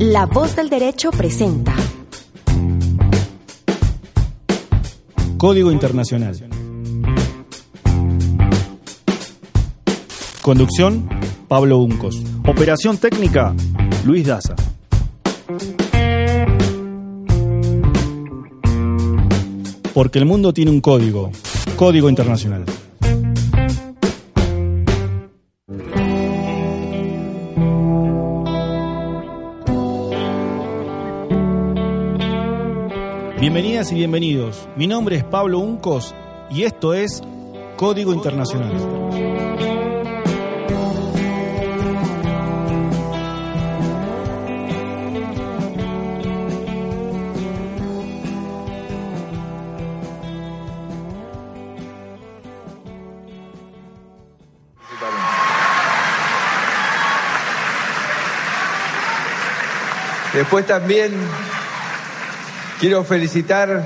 La voz del derecho presenta Código Internacional. Conducción, Pablo Uncos. Operación técnica, Luis Daza. Porque el mundo tiene un código, Código Internacional. Bienvenidas y bienvenidos. Mi nombre es Pablo Uncos y esto es Código Internacional. Después también quiero felicitar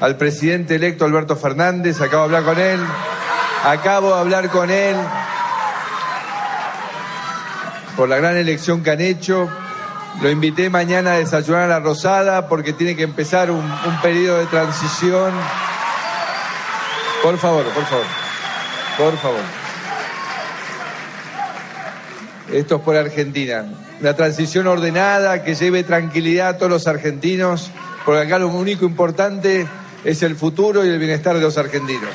al presidente electo Alberto Fernández, acabo de hablar con él, acabo de hablar con él por la gran elección que han hecho. Lo invité mañana a desayunar a la Rosada porque tiene que empezar un, periodo de transición. Por favor, por favor, por favor. Esto es por Argentina. Una transición ordenada que lleve tranquilidad a todos los argentinos, porque acá lo único importante es el futuro y el bienestar de los argentinos.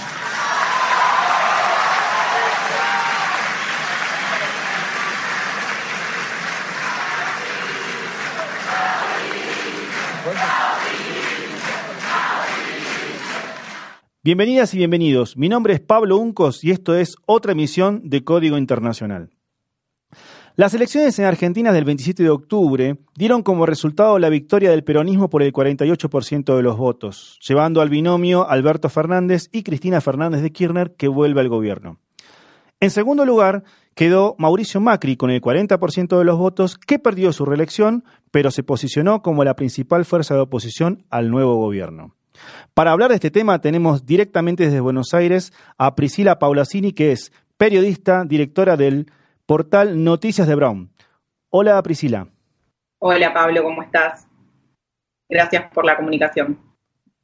Bienvenidas y bienvenidos. Mi nombre es Pablo Uncos y esto es otra emisión de Código Internacional. Las elecciones en Argentina del 27 de octubre dieron como resultado la victoria del peronismo por el 48% de los votos, llevando al binomio Alberto Fernández y Cristina Fernández de Kirchner que vuelve al gobierno. En segundo lugar, quedó Mauricio Macri con el 40% de los votos que perdió su reelección, pero se posicionó como la principal fuerza de oposición al nuevo gobierno. Para hablar de este tema tenemos directamente desde Buenos Aires a Priscila Paulasini, que es periodista, directora del portal Noticias de Brown. Hola Priscila. Hola Pablo, ¿cómo estás? Gracias por la comunicación.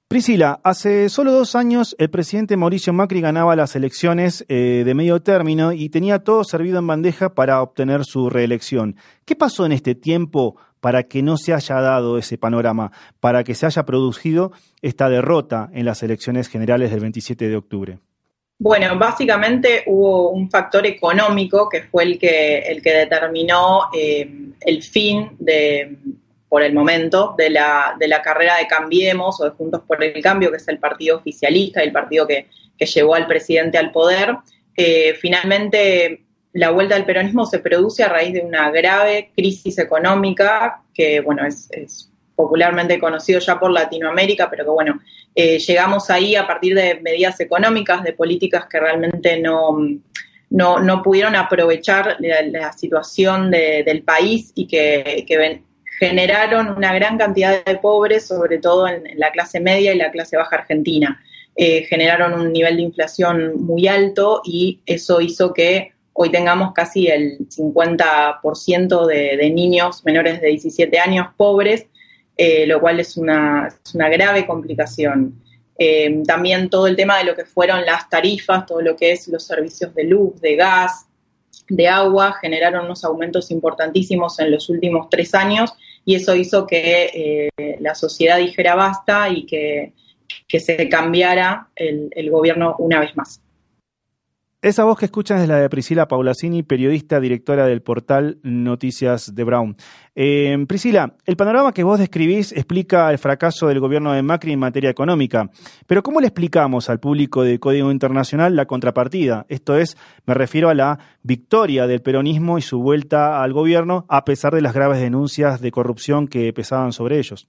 Priscila, hace solo dos años el presidente Mauricio Macri ganaba las elecciones eh, de medio término y tenía todo servido en bandeja para obtener su reelección. ¿Qué pasó en este tiempo para que no se haya dado ese panorama, para que se haya producido esta derrota en las elecciones generales del 27 de octubre? Bueno, básicamente hubo un factor económico que fue el que, el que determinó eh, el fin de, por el momento, de la, de la carrera de Cambiemos o de Juntos por el Cambio, que es el partido oficialista, el partido que, que llevó al presidente al poder. Finalmente, la vuelta al peronismo se produce a raíz de una grave crisis económica que, bueno, es, es popularmente conocido ya por Latinoamérica, pero que bueno, eh, llegamos ahí a partir de medidas económicas, de políticas que realmente no, no, no pudieron aprovechar la, situación del país y que, generaron una gran cantidad de pobres, sobre todo en, la clase media y la clase baja argentina. Eh, generaron un nivel de inflación muy alto y eso hizo que hoy tengamos casi el 50% de, de niños menores de 17 años pobres eh, lo cual es una, grave complicación. Eh, también todo el tema de lo que fueron las tarifas, todo lo que es los servicios de luz, de gas, de agua, generaron unos aumentos importantísimos en los últimos tres años y eso hizo que eh, la sociedad dijera basta y que, se cambiara el, gobierno una vez más. Esa voz que escuchan es la de Priscila Paulasini, periodista, directora del portal Noticias de Brown. Eh, Priscila, el panorama que vos describís explica el fracaso del gobierno de Macri en materia económica, pero ¿cómo le explicamos al público de Código Internacional la contrapartida? Esto es, me refiero a la victoria del peronismo y su vuelta al gobierno a pesar de las graves denuncias de corrupción que pesaban sobre ellos.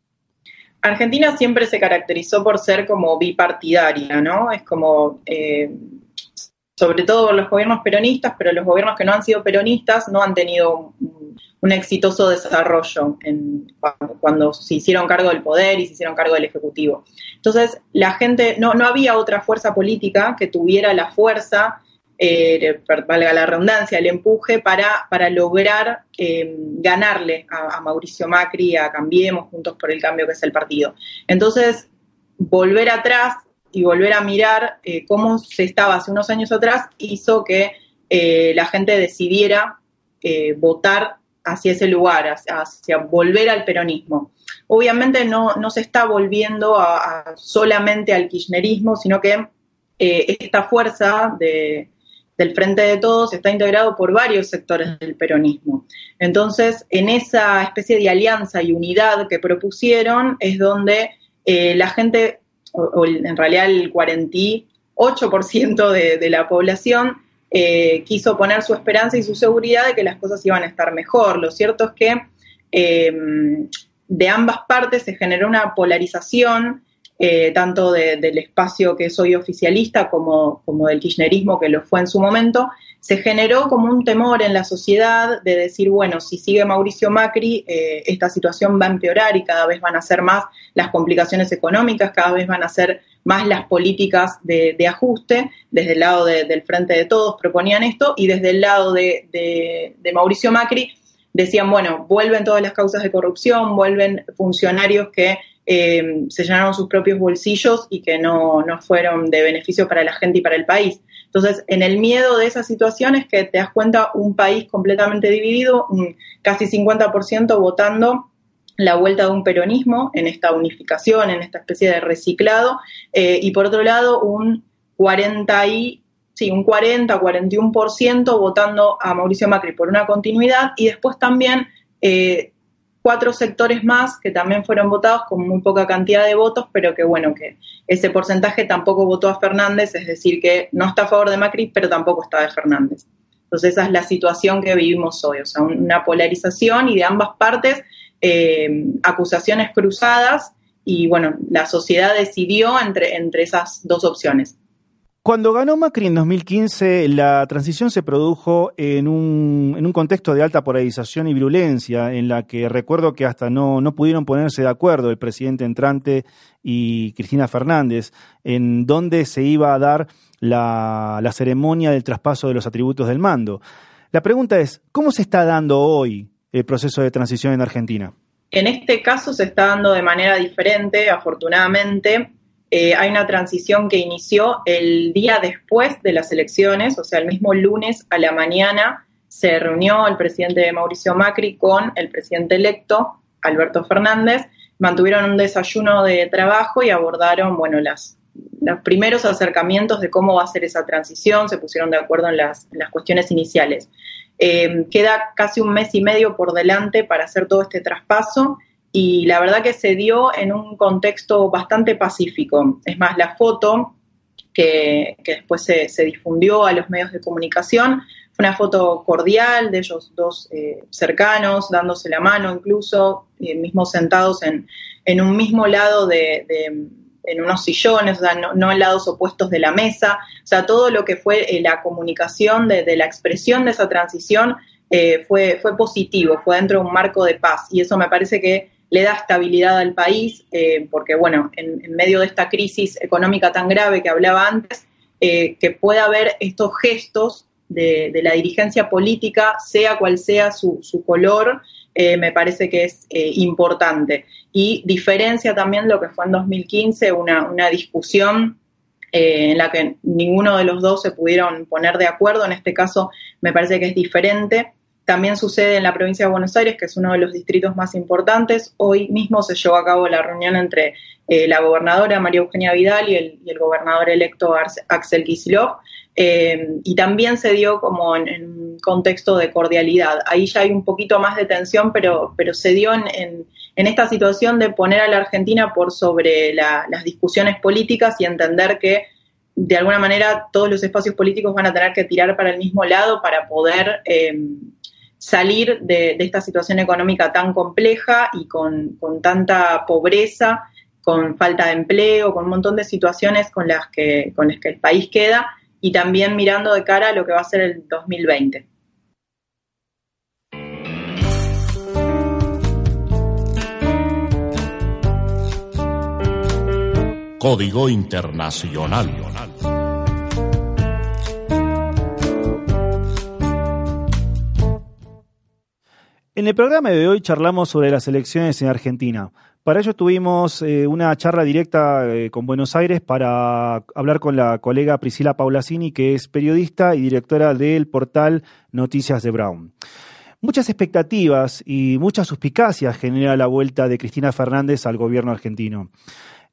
Argentina siempre se caracterizó por ser como bipartidaria, ¿no? Es como... Eh, sobre todo los gobiernos peronistas, pero los gobiernos que no han sido peronistas no han tenido un, exitoso desarrollo cuando, se hicieron cargo del poder y se hicieron cargo del Ejecutivo. Entonces, la gente, no, no había otra fuerza política que tuviera la fuerza, eh, valga la redundancia, el empuje para, para lograr eh, ganarle a, a Mauricio Macri, a Cambiemos, Juntos por el Cambio, que es el partido. Entonces, volver atrás y volver a mirar eh, cómo se estaba hace unos años atrás hizo que eh, la gente decidiera eh, votar hacia ese lugar, hacia, volver al peronismo. Obviamente no, no se está volviendo a, solamente al kirchnerismo, sino que esta fuerza de, del Frente de Todos está integrado por varios sectores del peronismo. Entonces, en esa especie de alianza y unidad que propusieron es donde la gente o, en realidad el 48% de, de la población eh, quiso poner su esperanza y su seguridad de que las cosas iban a estar mejor. Lo cierto es que eh, de ambas partes se generó una polarización, eh, tanto del espacio que soy oficialista como, del kirchnerismo que lo fue en su momento, se generó como un temor en la sociedad de decir, bueno, si sigue Mauricio Macri, eh, esta situación va a empeorar y cada vez van a ser más las complicaciones económicas, cada vez van a ser más las políticas de, ajuste. Desde el lado del Frente de Todos proponían esto y desde el lado de, Mauricio Macri decían, bueno, vuelven todas las causas de corrupción, vuelven funcionarios que eh, se llenaron sus propios bolsillos y que no, no fueron de beneficio para la gente y para el país. Entonces, en el miedo de esa situación es que te das cuenta un país completamente dividido, casi 50% votando la vuelta de un peronismo en esta unificación, en esta especie de reciclado, eh, y por otro lado un 40 y sí, un 40, 41% votando a Mauricio Macri por una continuidad y después también eh, cuatro sectores más que también fueron votados con muy poca cantidad de votos, pero que bueno, que ese porcentaje tampoco votó a Fernández, es decir, que no está a favor de Macri, pero tampoco está de Fernández. Entonces esa es la situación que vivimos hoy, o sea, una polarización y de ambas partes eh, acusaciones cruzadas y bueno, la sociedad decidió entre, entre esas dos opciones. Cuando ganó Macri en 2015, la transición se produjo en un, en un contexto de alta polarización y virulencia, en la que recuerdo que hasta no, no pudieron ponerse de acuerdo el presidente entrante y Cristina Fernández, en dónde se iba a dar la, la ceremonia del traspaso de los atributos del mando. La pregunta es, ¿cómo se está dando hoy el proceso de transición en Argentina? En este caso se está dando de manera diferente, afortunadamente. Eh, hay una transición que inició el día después de las elecciones, o sea, el mismo lunes a la mañana se reunió el presidente Mauricio Macri con el presidente electo, Alberto Fernández, mantuvieron un desayuno de trabajo y abordaron, bueno, las, los primeros acercamientos de cómo va a ser esa transición, se pusieron de acuerdo en las, las cuestiones iniciales. Eh, queda casi un mes y medio por delante para hacer todo este traspaso y la verdad que se dio en un contexto bastante pacífico. Es más, la foto que, después se, difundió a los medios de comunicación fue una foto cordial de ellos dos eh, cercanos, dándose la mano incluso, eh, mismos sentados en, un mismo lado de, en unos sillones, o sea, no, en lados opuestos de la mesa, o sea, todo lo que fue eh, la comunicación de, la expresión de esa transición fue, fue positivo, fue dentro de un marco de paz y eso me parece que le da estabilidad al país, eh, porque bueno, en, medio de esta crisis económica tan grave que hablaba antes, eh, que pueda haber estos gestos de, la dirigencia política, sea cual sea su, color, eh, me parece que es importante. Y diferencia también lo que fue en 2015, una, una discusión en la que ninguno de los dos se pudieron poner de acuerdo, en este caso me parece que es diferente también sucede en la provincia de Buenos Aires, que es uno de los distritos más importantes. Hoy mismo se llevó a cabo la reunión entre eh, la gobernadora María Eugenia Vidal y el, gobernador electo Axel Kicillof, eh, y también se dio como en, un contexto de cordialidad. Ahí ya hay un poquito más de tensión, pero, pero se dio en, esta situación de poner a la Argentina por sobre las discusiones políticas y entender que de alguna manera todos los espacios políticos van a tener que tirar para el mismo lado para poder eh, salir de, esta situación económica tan compleja y con, con tanta pobreza con falta de empleo, con un montón de situaciones con las que, con las que el país queda y también mirando de cara lo que va a ser el 2020. Código Internacional. En el programa de hoy charlamos sobre las elecciones en Argentina. Para ello tuvimos eh, una charla directa eh, con Buenos Aires para hablar con la colega Priscila Paulasini, que es periodista y directora del portal Noticias de Brown. Muchas expectativas y muchas suspicacias genera la vuelta de Cristina Fernández al gobierno argentino.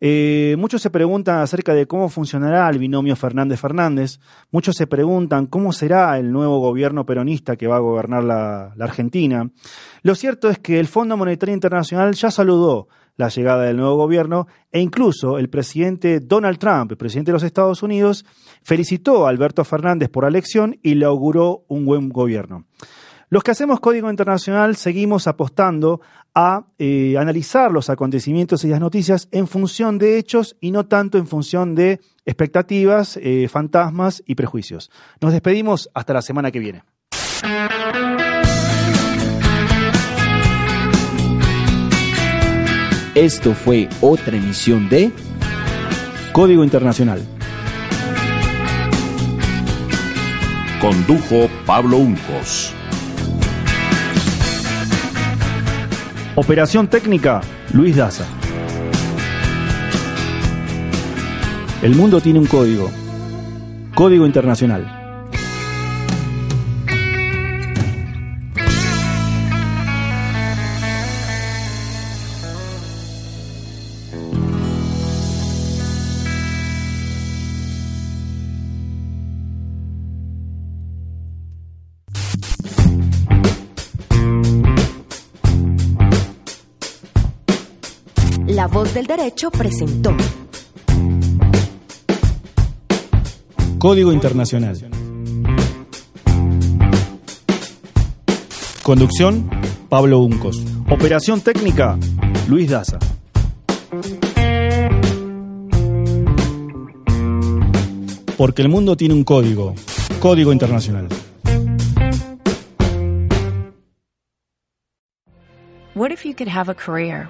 Eh, muchos se preguntan acerca de cómo funcionará el binomio Fernández-Fernández. Muchos se preguntan cómo será el nuevo gobierno peronista que va a gobernar la Argentina. Lo cierto es que el Fondo Monetario Internacional ya saludó la llegada del nuevo gobierno e incluso el presidente Donald Trump, el presidente de los Estados Unidos, felicitó a Alberto Fernández por la elección y le auguró un buen gobierno. Los que hacemos Código Internacional seguimos apostando a eh, analizar los acontecimientos y las noticias en función de hechos y no tanto en función de expectativas, eh, fantasmas y prejuicios. Nos despedimos hasta la semana que viene. Esto fue otra emisión de Código Internacional. Condujo Pablo Uncos. Operación técnica, Luis Daza. El mundo tiene un código. Código Internacional. La voz del derecho presentó Código Internacional. Conducción, Pablo Uncos. Operación técnica, Luis Daza. Porque el mundo tiene un código. Código Internacional. What if you could have a career